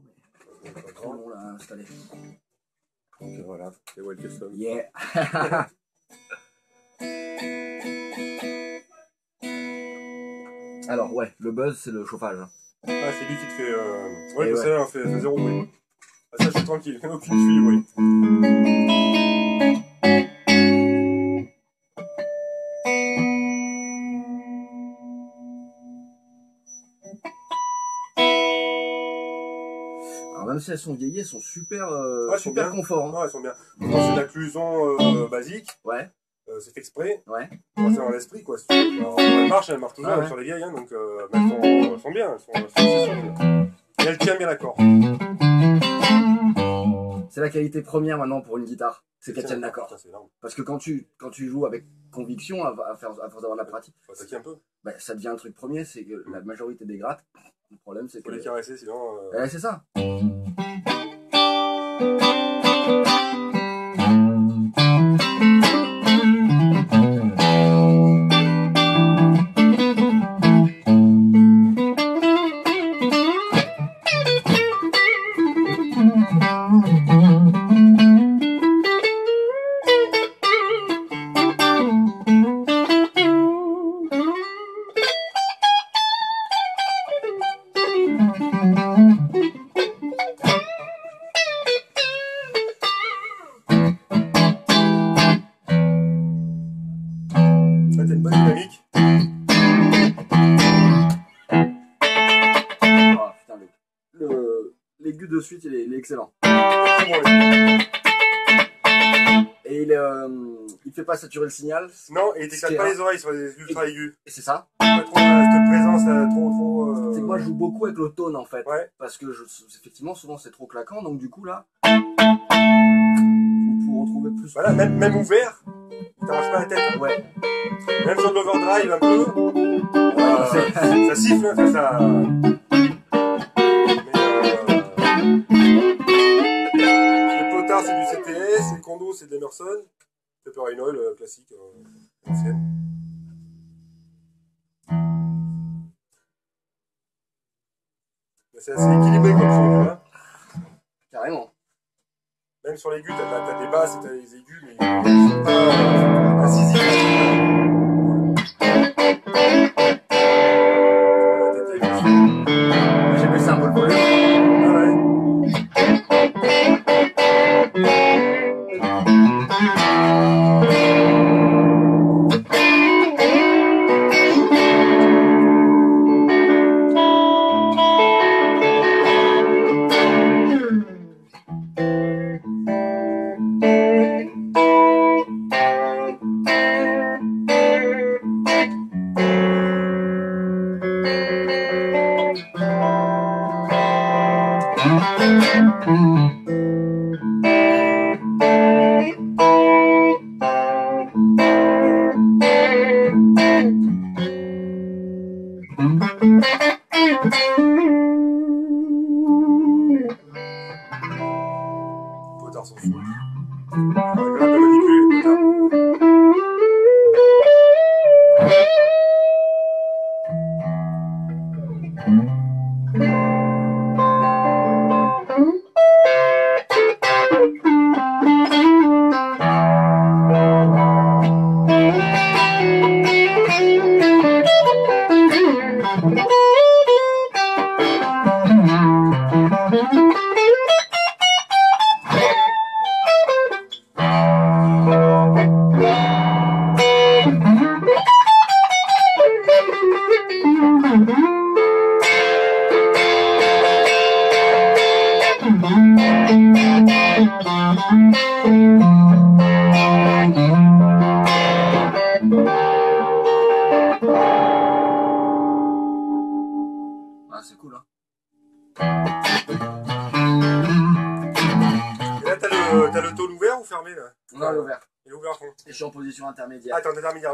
micro, mais trop long là à installer. Donc, voilà, c'est Wild Custom. Yeah Alors ouais, le buzz c'est le chauffage. hein. Ah, c'est lui qui te fait. Euh... Ouais, Et que ouais. ça, fait, fait zéro bruit. Ah, ça, je suis tranquille, aucune fuite, oui. Même si elles sont vieillies, elles sont super, euh, Ouais, super confort. hein. Non, elles sont bien. C'est l'acclusion euh, basique, Ouais, euh, c'est fait exprès. ouais. C'est dans l'esprit, quoi. Alors, elles marchent, elles marchent toujours, Ah ouais. sur les vieilles, hein, donc euh, mais elles, sont, elles sont bien, elles sont, elles. Et bien la corde. C'est la qualité première maintenant pour une guitare. C'est qu'elle tienne énorme. Parce que quand tu, quand tu joues avec conviction, à, à faire, à force d'avoir de la pratique, Faut attaquer un peu. bah, ça devient un truc premier, c'est que la majorité des grattes, le problème c'est Faut que... les caresser, sinon. euh, Ouais, c'est ça. Excellent. Et il, euh, il fait pas saturer le signal. Non, et t'éclates Ce pas les oreilles sur les ultra aigus. Et c'est ça. Pas trop cette présence, euh, trop, trop. euh, C'est que moi, je joue beaucoup avec le tone en fait. Ouais. Parce que je, effectivement, souvent c'est trop claquant. Donc du coup, là, pour, retrouver plus. Voilà, même, même ouvert, t'arraches pas la tête. hein. Ouais. Même sur l'overdrive un peu, euh, ça siffle, ça. CTS, les condos c'est de l'Emerson, Pepper in Oil euh, classique, euh, ancienne. C'est assez équilibré comme son, tu vois. Carrément. Même sur l'aigu, t'as, t'as- t'as des basses et t'as des aigus, mais ils intermédiaire. En intermédiaire.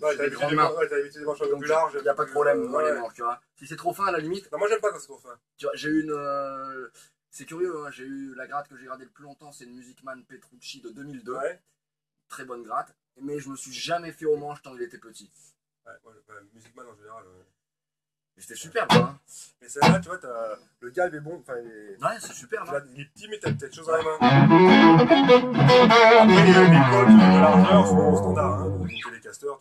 T'as des manches un peu Donc, plus larges. il n'y a pas de problème, Euh, moi, les manches, tu vois. Si c'est trop fin, à la limite, Non, moi j'aime pas quand c'est trop fin. tu vois, j'ai eu une. euh, C'est curieux, hein, j'ai eu la gratte que j'ai gardée le plus longtemps, c'est une Music Man Petrucci de 2002. Ouais. Très bonne gratte. Mais je me suis jamais fait au manche tant il était petit. Ouais, ouais, ouais, Music Man en général. ouais. C'était superbe, hein. Mais celle-là, tu vois, t'as... le galbe est bon. Enfin, il est... Ouais, c'est superbe. tu hein. vois, il est petit, mais t'as peut-être chose dans la main. Après, les, codes de largeur sont standards. Hein. Donc, les casters.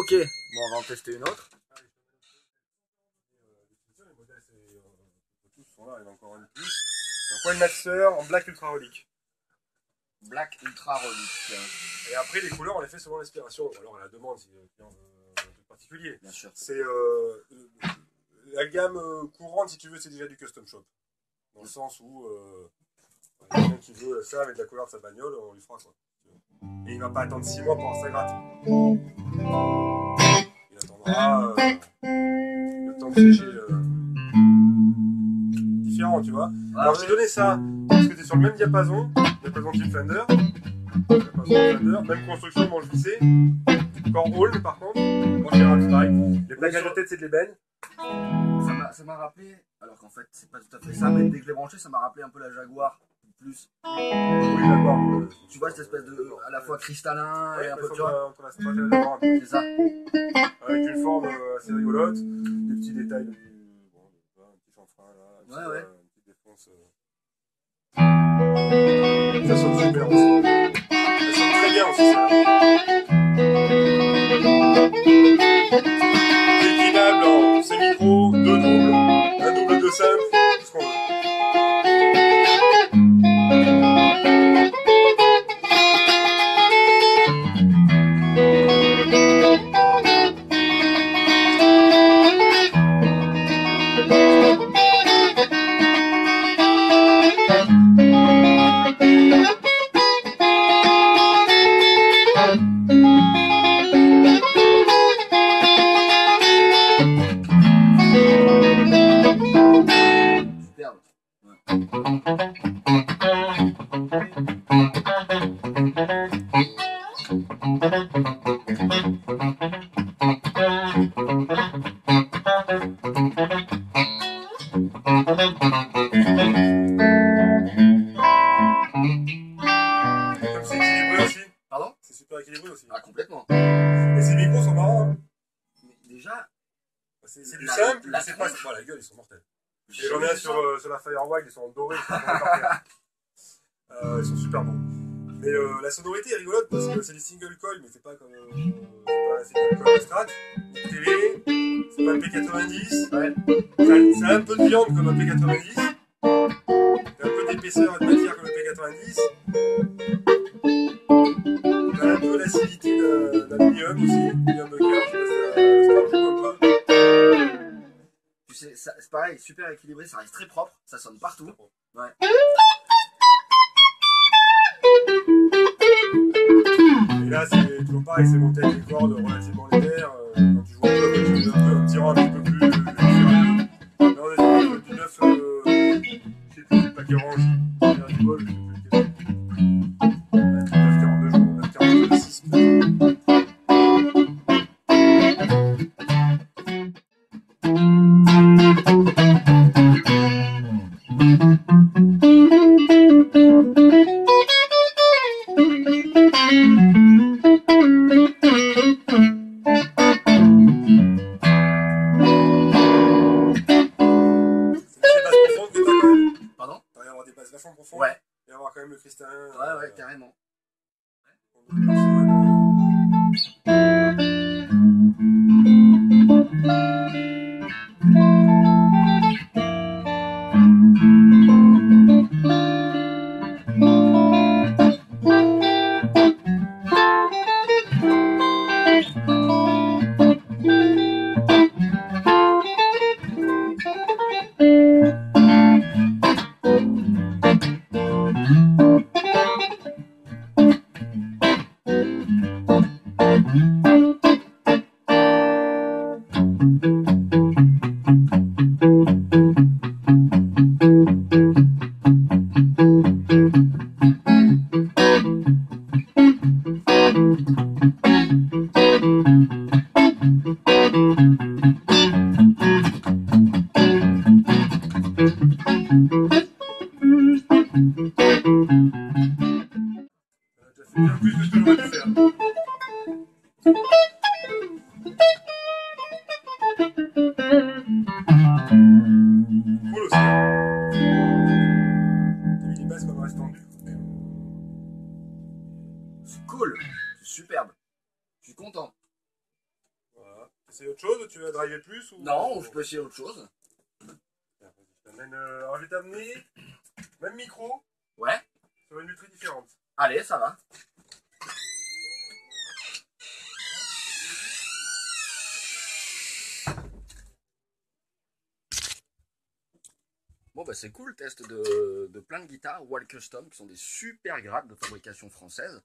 Ok. Bon, on va en tester une autre. Les modèles, c'est, tous sont là, il y en a encore un de plus. Un Coin Master en black ultra relique. Black Ultra Relic. Et après, les couleurs, on les fait selon l'inspiration, ou alors à la demande, si le client veut un truc particulier. Bien sûr. C'est euh, la gamme euh, courante, si tu veux, c'est déjà du custom shop. Dans le sens où euh, quelqu'un qui veut ça avec de la couleur de sa bagnole, on lui fera quoi. Et il va pas attendre 6 mois pour avoir sa gratte. Attendra euh, le temps sécher euh, différent, tu vois. Alors j'ai donné ça parce que es sur le même diapason, diapason type Fender, diapason Fender, même construction, manche vissée, corps hall par contre, manche générale pareil. Les plaquages de tête c'est de l'ébène. Ça m'a- Ça m'a rappelé, alors qu'en fait c'est pas tout à fait ça, mais dès que je l'ai branché, ça m'a rappelé un peu la Jaguar. Plus. Oui d'accord. Tu vois cette espèce de. à la fois cristallin et Ouais, un peu, tu vois. et un peu. C'est ça. avec une forme euh, assez rigolote, des petits détails, bon, un petit chanfrein là, Ouais, ouais. euh, une petite défonce. euh. Ça sonne super aussi. Ça sonne très bien aussi ça. Déclinable en semi-pro, deux doubles, un double de simple, tout ce qu'on veut. La- la mais c'est pas. tronche. Bon, la gueule, ils sont mortels. J'en ai sur, ça. euh, sur la Firewire, ils sont dorés, ils sont. Euh, ils sont super bons. Mais euh, la sonorité est rigolote parce que c'est des single coil, mais c'est pas comme. C'est pas un single coil Strat. TV, c'est pas un P90. Ouais. Ça, ça a un peu de viande comme un P90. T'as un peu d'épaisseur et de matière comme le P90. T'as un peu l'acidité d'un d'aluminium aussi, de cœur, je sais pas si ça, ça joue un peu. C'est pareil, super équilibré, ça reste très propre, ça sonne partout. Ouais. Et là, c'est toujours pareil, c'est monté avec des cordes relativement légères. euh, quand tu joues un peu, tu joues un petit rang un peu plus sérieux. Là, on est sur du 9, euh, je sais plus, paquet Thank you. Cool aussi. T'as mis les basses comme reste tendu. C'est cool, c'est superbe. Je suis content. Voilà. C'est autre chose Tu veux driver plus ou... Non, je peux essayer autre chose. Euh, Alors je vais t'amener même micro Ouais, sur une lutherie différente. allez, ça va. Bon bah c'est cool, test de, de plein de guitares Wall Custom qui sont des super grades de fabrication française.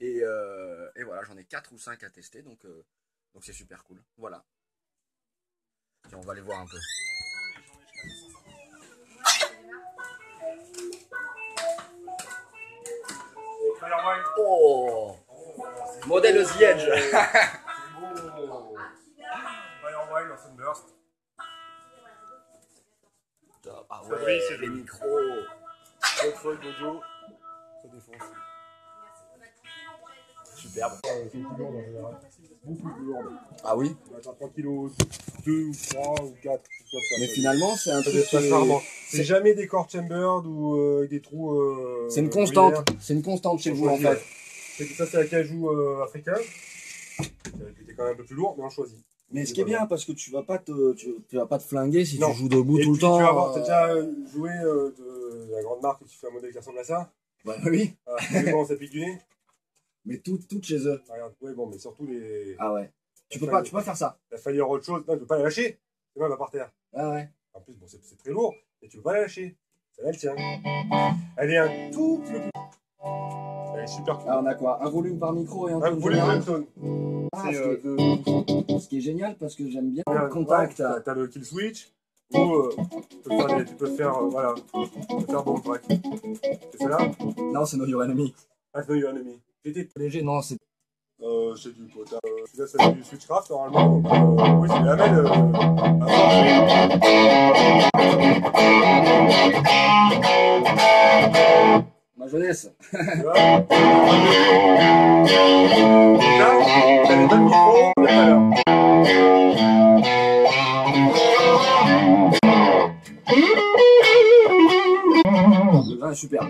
Et, euh, et voilà, j'en ai 4 ou 5 à tester, donc euh, donc c'est super cool. Voilà. Tiens, on va aller voir un peu. Oh Modèle The Edge C'est Ah ouais, c'est les joli. micros Godfrey, Gojo. Ça défonce. Superbe. C'est plus lourd en général. Beaucoup plus lourd. Ah oui On va être à 3 kg 2 ou 3 ou 4. Comme ça, Mais finalement, c'est un truc. rarement. c'est- jamais des corps chambered ou euh, des trous. euh, C'est une constante. C'est une constante chez vous en fait. Ça, c'est l'acajou euh, africain. Qui était quand même un peu plus lourd, mais on choisit. Mais ce qui est bien, parce que tu vas pas te, tu, tu vas pas te flinguer si Non. tu joues debout Et tout puis, le temps. Tu vas voir, t'as déjà euh, joué euh, de la grande marque qui fait un modèle qui ressemble à ça. Bah oui. Ah, tu comment ça pique du nez Mais tout, tout chez eux. Ah, Regarde, ouais, bon, mais surtout les. Ah ouais. Tu peux pas, tu peux pas faire ça. La faillir autre chose. Non, tu peux pas la lâcher. C'est même par terre. Ah ouais. En plus, bon, c'est c'est très lourd, mais tu peux pas la lâcher. Celle-là, elle tient. Elle est un tout petit peu plus. Elle est super cool. Ah on a quoi? Un volume par micro et un voulez général même tone Ah, C'est ce, euh, qui de est, ce qui est génial parce que j'aime bien le contact. T'as t'as le kill switch. Ou euh, tu peux faire, des- tu peux faire euh, voilà, tu peux faire bon track. C'est celle-là Non, c'est No Your Enemy. Ah, c'est un ennemi. J'étais léger, non, c'est. Euh, c'est du pot. Euh, celui-là, c'est du switchcraft normalement. Euh, oui, c'est la. Euh, Ma jeunesse. là, t'as les mêmes micros que tout à l'heure. Le vin est super.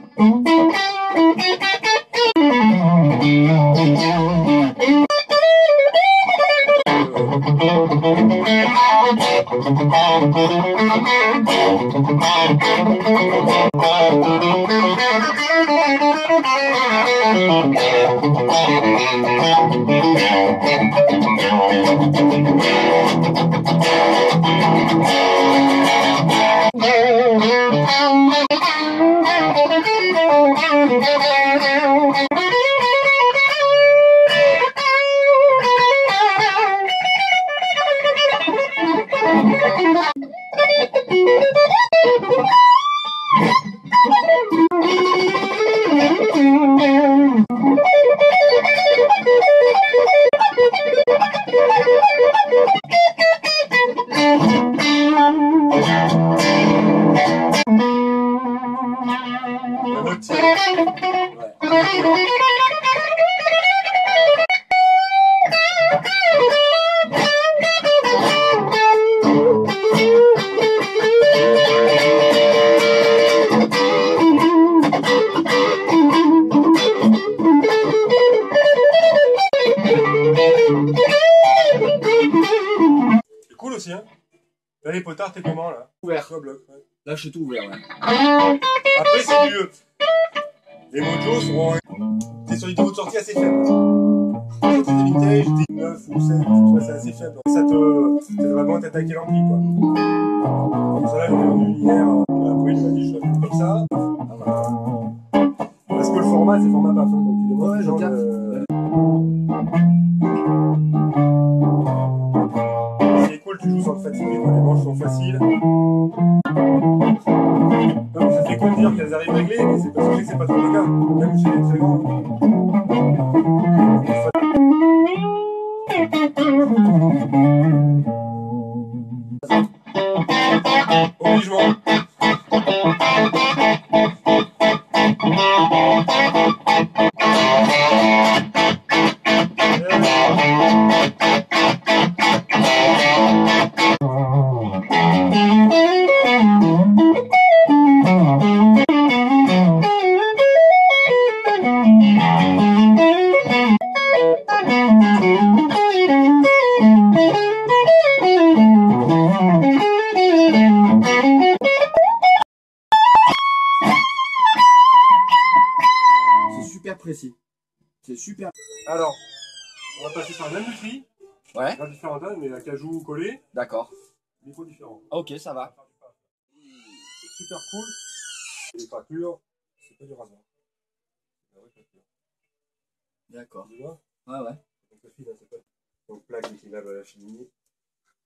Aussi, hein. Là, les potards, t'es comment là? Ouvert. Bloc, ouais. Là, je suis tout ouvert. ouais. Après, c'est du. Les mojos sont. T'es sur des niveaux de sortie assez faibles. T'es des vintage, t'es 9 ou 7, tu vois, c'est assez faible. Ça te. Ça te vraiment t'attaquer l'ampli, quoi. Comme ça, là, j'ai vendu hier. Après, il m'a dit, je vais faire comme ça. Parce que le format, c'est format PAF. hein, donc tu Ouais, les gens je sans te fatiguer, quoi. les manches sont faciles. Mais ça fait cool de dire qu'elles arrivent réglées, mais c'est parce que je sais que c'est pas trop le cas, même chez les très grands. Précis. C'est super. Alors, on va passer par le même tri, Ouais, dans différentes ânes, mais la cajou collée, d'accord. micro différent. Ok, ça va. C'est super cool. Les craquelures, c'est pas du rasoir. C'est la vraie craquelure. D'accord. Tu vois? Ouais, ouais. Donc, file, hein, c'est pas- Donc, plaque inclinable à la chimie.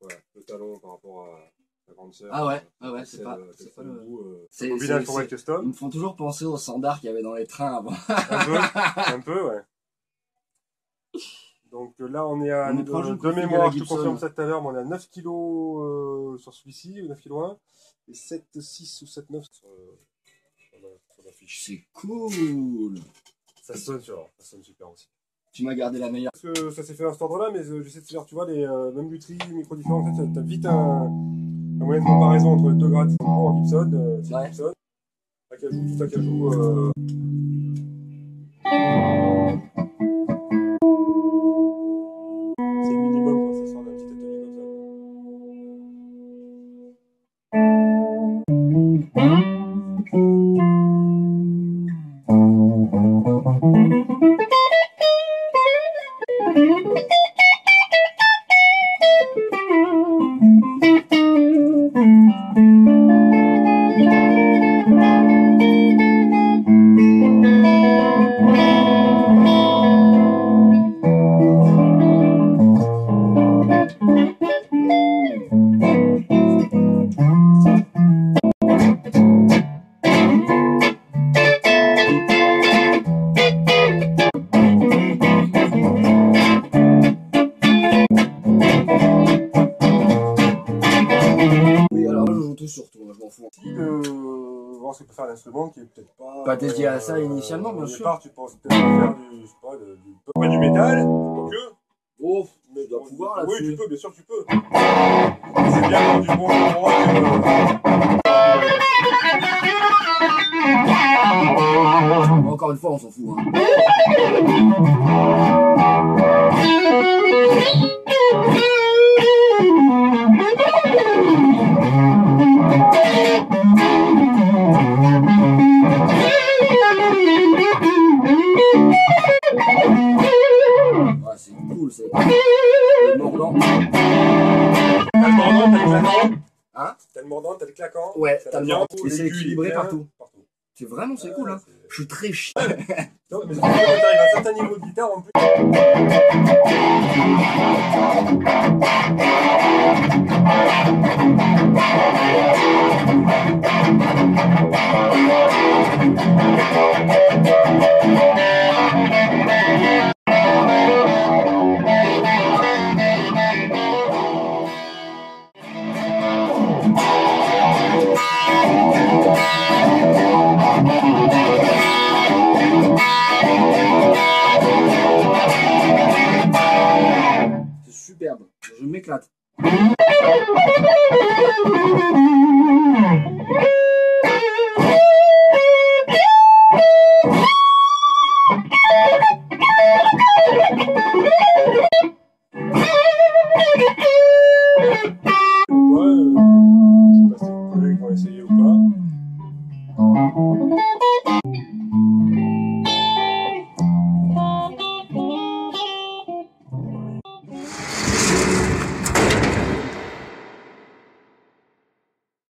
Voilà, le talon par rapport à la grande sœur. Ah ouais, euh, ouais, c'est pas- euh, c'est pas au le- bout, euh, C'est- c'est- pour White Ils Custom. me font toujours penser aux standards qu'il y avait dans les trains avant. Un peu, un peu, ouais. Donc là, on est à On de, de mémoire, je te confirme ça tout à l'heure, mais on est à 9 kg euh, sur celui-ci, 9 kg 1, et 7, 6 ou 7, 9 sur, euh, sur la, sur la fiche. C'est cool. Ça sonne sur, ça sonne super aussi. Tu m'as gardé la meilleure. Parce que ça s'est fait à cet ordre-là, mais euh, j'essaie de faire, tu vois, les, euh, même lutherie, micro différents, en fait, t'as vite un, un moyen de comparaison entre les deux grades sont en Gibson, euh, type Ouais. Gibson, acajou, tout acajou, euh, c'est le minimum quand ça sort d'un petit atelier comme ça. Aussi de voir ce que peut faire l'instrument qui est peut-être pas. Pas dédié à ça initialement, bien au sûr. départ, tu penses peut-être faire du, je sais pas, du, pas du métal, que. Oh, Mais tu dois pouvoir Oui, là-dessus. tu peux, bien sûr, tu peux. C'est bien dans du bon endroit. que- Encore une fois, on s'en fout. Hein. Hein T'as le mordant, t'as le claquant. Ouais, t'as le mordant. Et c'est équilibré bien partout. Partout. C'est vraiment, c'est cool, hein. Je suis très chiant. Non, mais quand t'arrives à un certain niveau de guitare, en plus. Superbe.